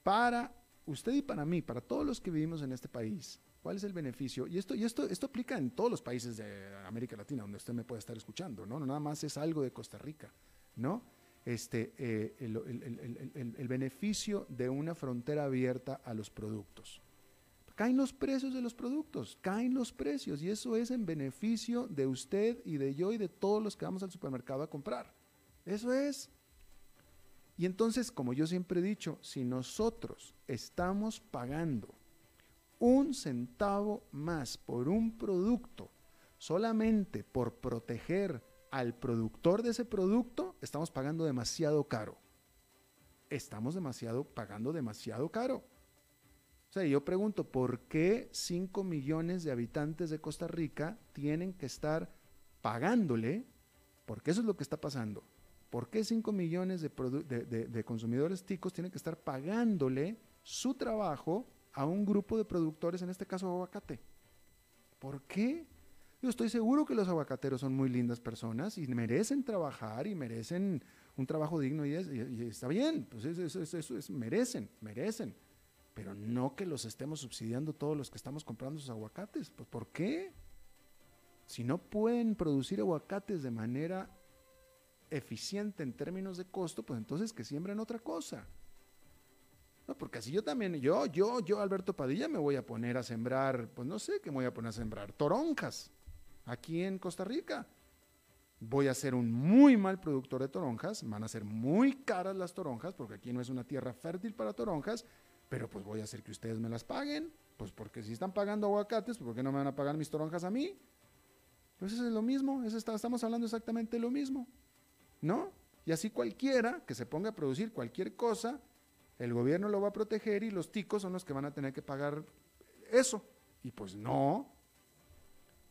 para usted y para mí, para todos los que vivimos en este país. ¿Cuál es el beneficio? Y esto, y esto, esto aplica en todos los países de América Latina, donde usted me puede estar escuchando, ¿no? nada más es algo de Costa Rica, ¿no? Este, eh, el beneficio de una frontera abierta a los productos. Caen los precios de los productos, caen los precios, y eso es en beneficio de usted y de yo y de todos los que vamos al supermercado a comprar. Eso es. Y entonces, como yo siempre he dicho, si nosotros estamos pagando un centavo más por un producto solamente por proteger al productor de ese producto, estamos pagando demasiado caro. Estamos demasiado pagando demasiado caro. O sea, yo pregunto, ¿por qué 5 millones de habitantes de Costa Rica tienen que estar pagándole? Porque eso es lo que está pasando ¿Por qué 5 millones de, consumidores ticos tienen que estar pagándole su trabajo a un grupo de productores, en este caso aguacate? ¿Por qué? Yo estoy seguro que los aguacateros son muy lindas personas y merecen trabajar y merecen un trabajo digno y, está bien, pues eso, es, merecen, merecen. Pero no que los estemos subsidiando todos los que estamos comprando sus aguacates. Pues ¿por qué? Si no pueden producir aguacates de manera eficiente en términos de costo, pues entonces que siembren otra cosa. No, porque así yo también, yo, yo, yo, Alberto Padilla, me voy a poner a sembrar, pues no sé qué me voy a poner a sembrar, toronjas, aquí en Costa Rica. Voy a ser un muy mal productor de toronjas, van a ser muy caras las toronjas, porque aquí no es una tierra fértil para toronjas, pero pues voy a hacer que ustedes me las paguen, pues porque si están pagando aguacates, pues ¿por qué no me van a pagar mis toronjas a mí? Pues eso es lo mismo, estamos hablando exactamente lo mismo. ¿No? Y así cualquiera que se ponga a producir cualquier cosa, el gobierno lo va a proteger y los ticos son los que van a tener que pagar eso. Y pues no.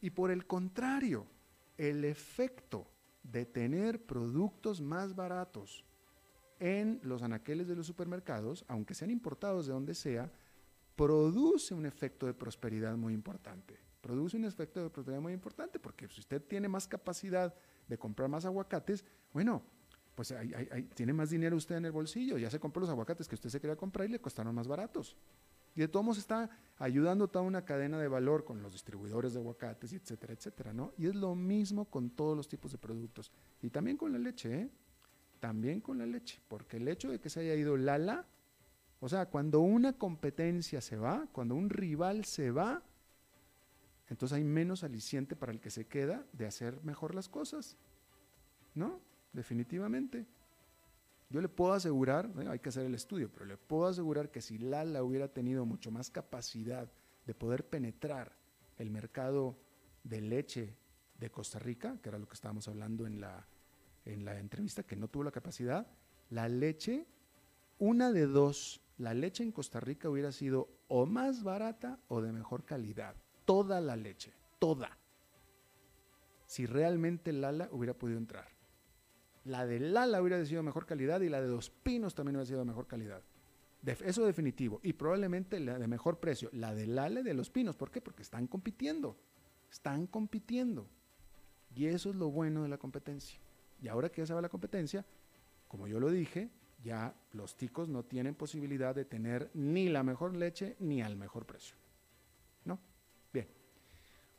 Y por el contrario, el efecto de tener productos más baratos en los anaqueles de los supermercados, aunque sean importados de donde sea, produce un efecto de prosperidad muy importante. Produce un efecto de prosperidad muy importante porque si usted tiene más capacidad de comprar más aguacates, bueno, pues tiene más dinero usted en el bolsillo, ya se compró los aguacates que usted se quería comprar y le costaron más baratos. Y de todos modos está ayudando toda una cadena de valor con los distribuidores de aguacates, etcétera, etcétera, ¿no? Y es lo mismo con todos los tipos de productos. Y también con la leche, ¿eh? También con la leche, porque el hecho de que se haya ido Lala, o sea, cuando una competencia se va, cuando un rival se va, entonces hay menos aliciente para el que se queda de hacer mejor las cosas. ¿No? Definitivamente. Yo le puedo asegurar, hay que hacer el estudio, pero le puedo asegurar que si Lala hubiera tenido mucho más capacidad de poder penetrar el mercado de leche de Costa Rica, que era lo que estábamos hablando en la, en la entrevista, que no tuvo la capacidad, la leche, una de dos, la leche en Costa Rica hubiera sido o más barata o de mejor calidad. Toda la leche, toda. Si realmente Lala hubiera podido entrar. La de Lala hubiera sido de mejor calidad y la de Dos Pinos también hubiera sido de mejor calidad. eso definitivo. Y probablemente la de mejor precio. La de Lala y de Los Pinos. ¿Por qué? Porque están compitiendo. Están compitiendo. Y eso es lo bueno de la competencia. Y ahora que ya se va la competencia, como yo lo dije, ya los ticos no tienen posibilidad de tener ni la mejor leche ni al mejor precio.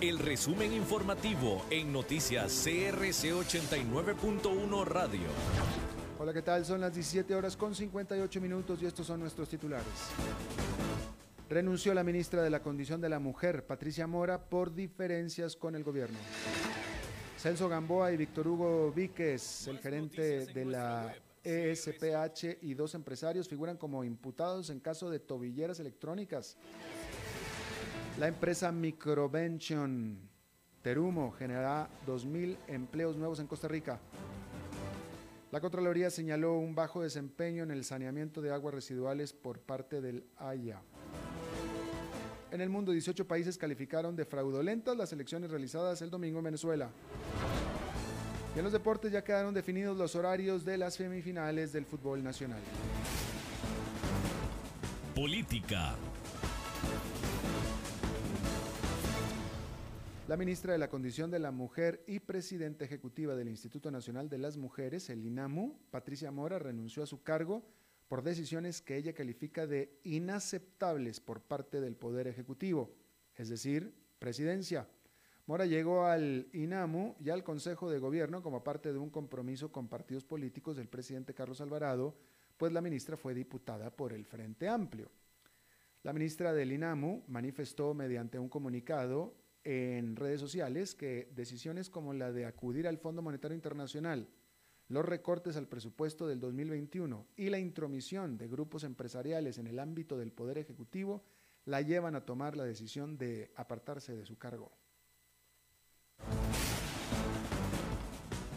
El resumen informativo en noticias CRC 89.1 Radio. Hola, ¿qué tal? Son las 17 horas con 58 minutos y estos son nuestros titulares. Renunció la ministra de la Condición de la Mujer, Patricia Mora, por diferencias con el gobierno. Celso Gamboa y Víctor Hugo Víquez, el gerente de la ESPH y dos empresarios figuran como imputados en caso de tobilleras electrónicas. La empresa Microvention Terumo generará 2.000 empleos nuevos en Costa Rica. La Contraloría señaló un bajo desempeño en el saneamiento de aguas residuales por parte del AIA. En el mundo, 18 países calificaron de fraudulentas las elecciones realizadas el domingo en Venezuela. Y en los deportes ya quedaron definidos los horarios de las semifinales del fútbol nacional. Política. La ministra de la Condición de la Mujer y presidenta ejecutiva del Instituto Nacional de las Mujeres, el INAMU, Patricia Mora, renunció a su cargo por decisiones que ella califica de inaceptables por parte del Poder Ejecutivo, es decir, presidencia. Mora llegó al INAMU y al Consejo de Gobierno como parte de un compromiso con partidos políticos del presidente Carlos Alvarado, pues la ministra fue diputada por el Frente Amplio. La ministra del INAMU manifestó mediante un comunicado en redes sociales que decisiones como la de acudir al Fondo Monetario Internacional, los recortes al presupuesto del 2021 y la intromisión de grupos empresariales en el ámbito del Poder Ejecutivo la llevan a tomar la decisión de apartarse de su cargo.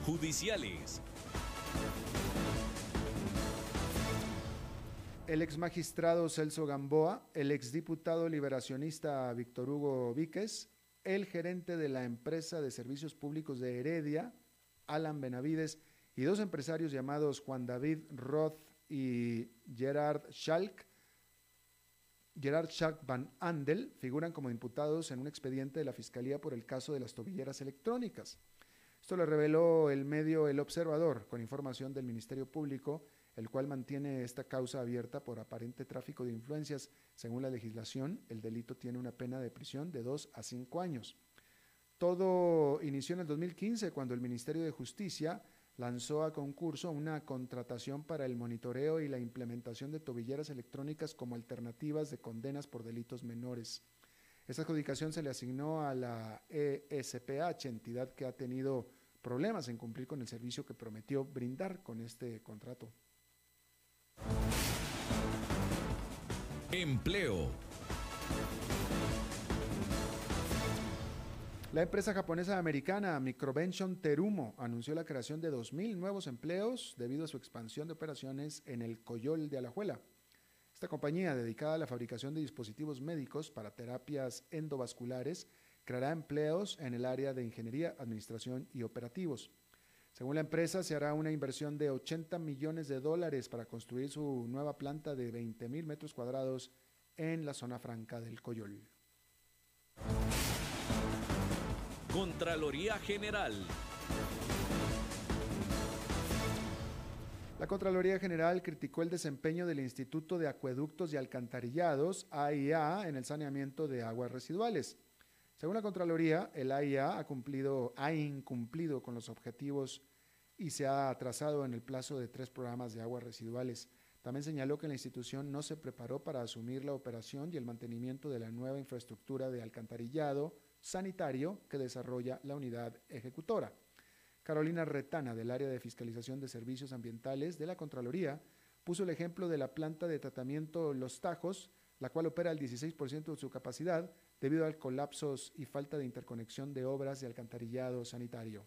Judiciales. El ex magistrado Celso Gamboa, el ex diputado liberacionista Víctor Hugo Víquez, el gerente de la empresa de servicios públicos de Heredia, Alan Benavides, y dos empresarios llamados Juan David Roth y Gerard Schalk, Gerard Schalk Van Andel, figuran como imputados en un expediente de la Fiscalía por el caso de las tobilleras electrónicas. Esto lo reveló el medio El Observador, con información del Ministerio Público el cual mantiene esta causa abierta por aparente tráfico de influencias. Según la legislación, el delito tiene una pena de prisión de dos a cinco años. Todo inició en el 2015 cuando el Ministerio de Justicia lanzó a concurso una contratación para el monitoreo y la implementación de tobilleras electrónicas como alternativas de condenas por delitos menores. Esta adjudicación se le asignó a la ESPH, entidad que ha tenido problemas en cumplir con el servicio que prometió brindar con este contrato. Empleo. La empresa japonesa americana Microvention Terumo anunció la creación de 2.000 nuevos empleos debido a su expansión de operaciones en el Coyol de Alajuela. Esta compañía, dedicada a la fabricación de dispositivos médicos para terapias endovasculares, creará empleos en el área de ingeniería, administración y operativos. Según la empresa, se hará una inversión de 80 millones de dólares para construir su nueva planta de 20 mil metros cuadrados en la zona franca del Coyol. Contraloría General. La Contraloría General criticó el desempeño del Instituto de Acueductos y Alcantarillados, AIA, en el saneamiento de aguas residuales. Según la Contraloría, el AIA ha, cumplido, ha incumplido con los objetivos y se ha atrasado en el plazo de tres programas de aguas residuales. También señaló que la institución no se preparó para asumir la operación y el mantenimiento de la nueva infraestructura de alcantarillado sanitario que desarrolla la unidad ejecutora. Carolina Retana, del área de fiscalización de servicios ambientales de la Contraloría, puso el ejemplo de la planta de tratamiento Los Tajos, la cual opera al 16% de su capacidad debido al colapsos y falta de interconexión de obras de alcantarillado sanitario.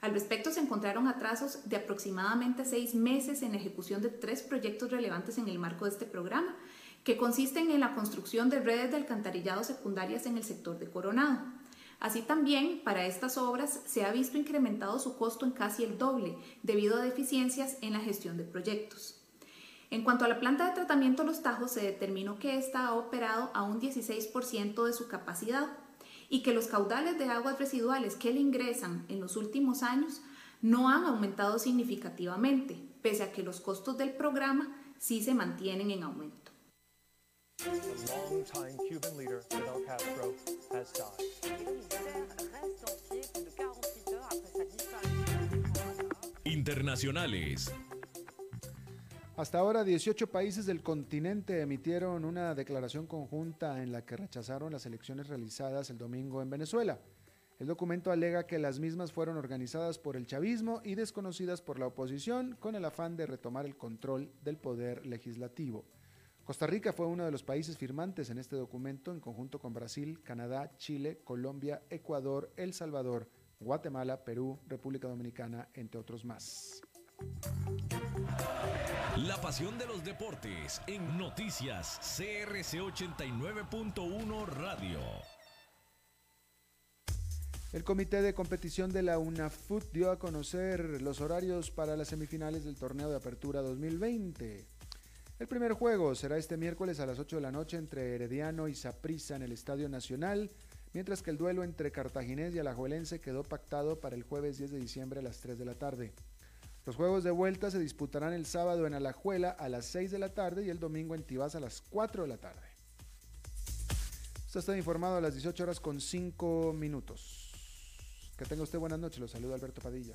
Al respecto, se encontraron atrasos de aproximadamente seis meses en la ejecución de tres proyectos relevantes en el marco de este programa, que consisten en la construcción de redes de alcantarillado secundarias en el sector de Coronado. Así también, para estas obras se ha visto incrementado su costo en casi el doble, debido a deficiencias en la gestión de proyectos. En cuanto a la planta de tratamiento Los Tajos, se determinó que ésta ha operado a un 16% de su capacidad y que los caudales de aguas residuales que le ingresan en los últimos años no han aumentado significativamente, pese a que los costos del programa sí se mantienen en aumento. Internacionales. Hasta ahora, 18 países del continente emitieron una declaración conjunta en la que rechazaron las elecciones realizadas el domingo en Venezuela. El documento alega que las mismas fueron organizadas por el chavismo y desconocidas por la oposición con el afán de retomar el control del poder legislativo. Costa Rica fue uno de los países firmantes en este documento en conjunto con Brasil, Canadá, Chile, Colombia, Ecuador, El Salvador, Guatemala, Perú, República Dominicana, entre otros más. La pasión de los deportes en noticias CRC 89.1 Radio. El comité de competición de la UNAFUT dio a conocer los horarios para las semifinales del torneo de apertura 2020. El primer juego será este miércoles a las 8 de la noche entre Herediano y Saprissa en el Estadio Nacional, mientras que el duelo entre Cartaginés y Alajuelense quedó pactado para el jueves 10 de diciembre a las 3 de la tarde. Los juegos de vuelta se disputarán el sábado en Alajuela a las 6 de la tarde y el domingo en Tibás a las 4 de la tarde. Usted está informado a las 18 horas con 5 minutos. Que tenga usted buenas noches. Lo saluda Alberto Padilla.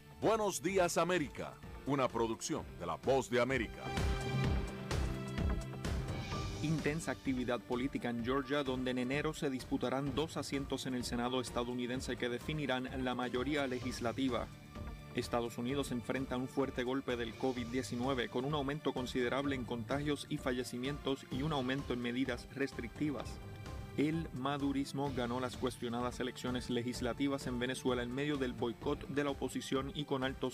Buenos Días América, una producción de La Voz de América. Intensa actividad política en Georgia, donde en enero se disputarán dos asientos en el Senado estadounidense que definirán la mayoría legislativa. Estados Unidos enfrenta un fuerte golpe del COVID-19 con un aumento considerable en contagios y fallecimientos y un aumento en medidas restrictivas. El madurismo ganó las cuestionadas elecciones legislativas en Venezuela en medio del boicot de la oposición y con altos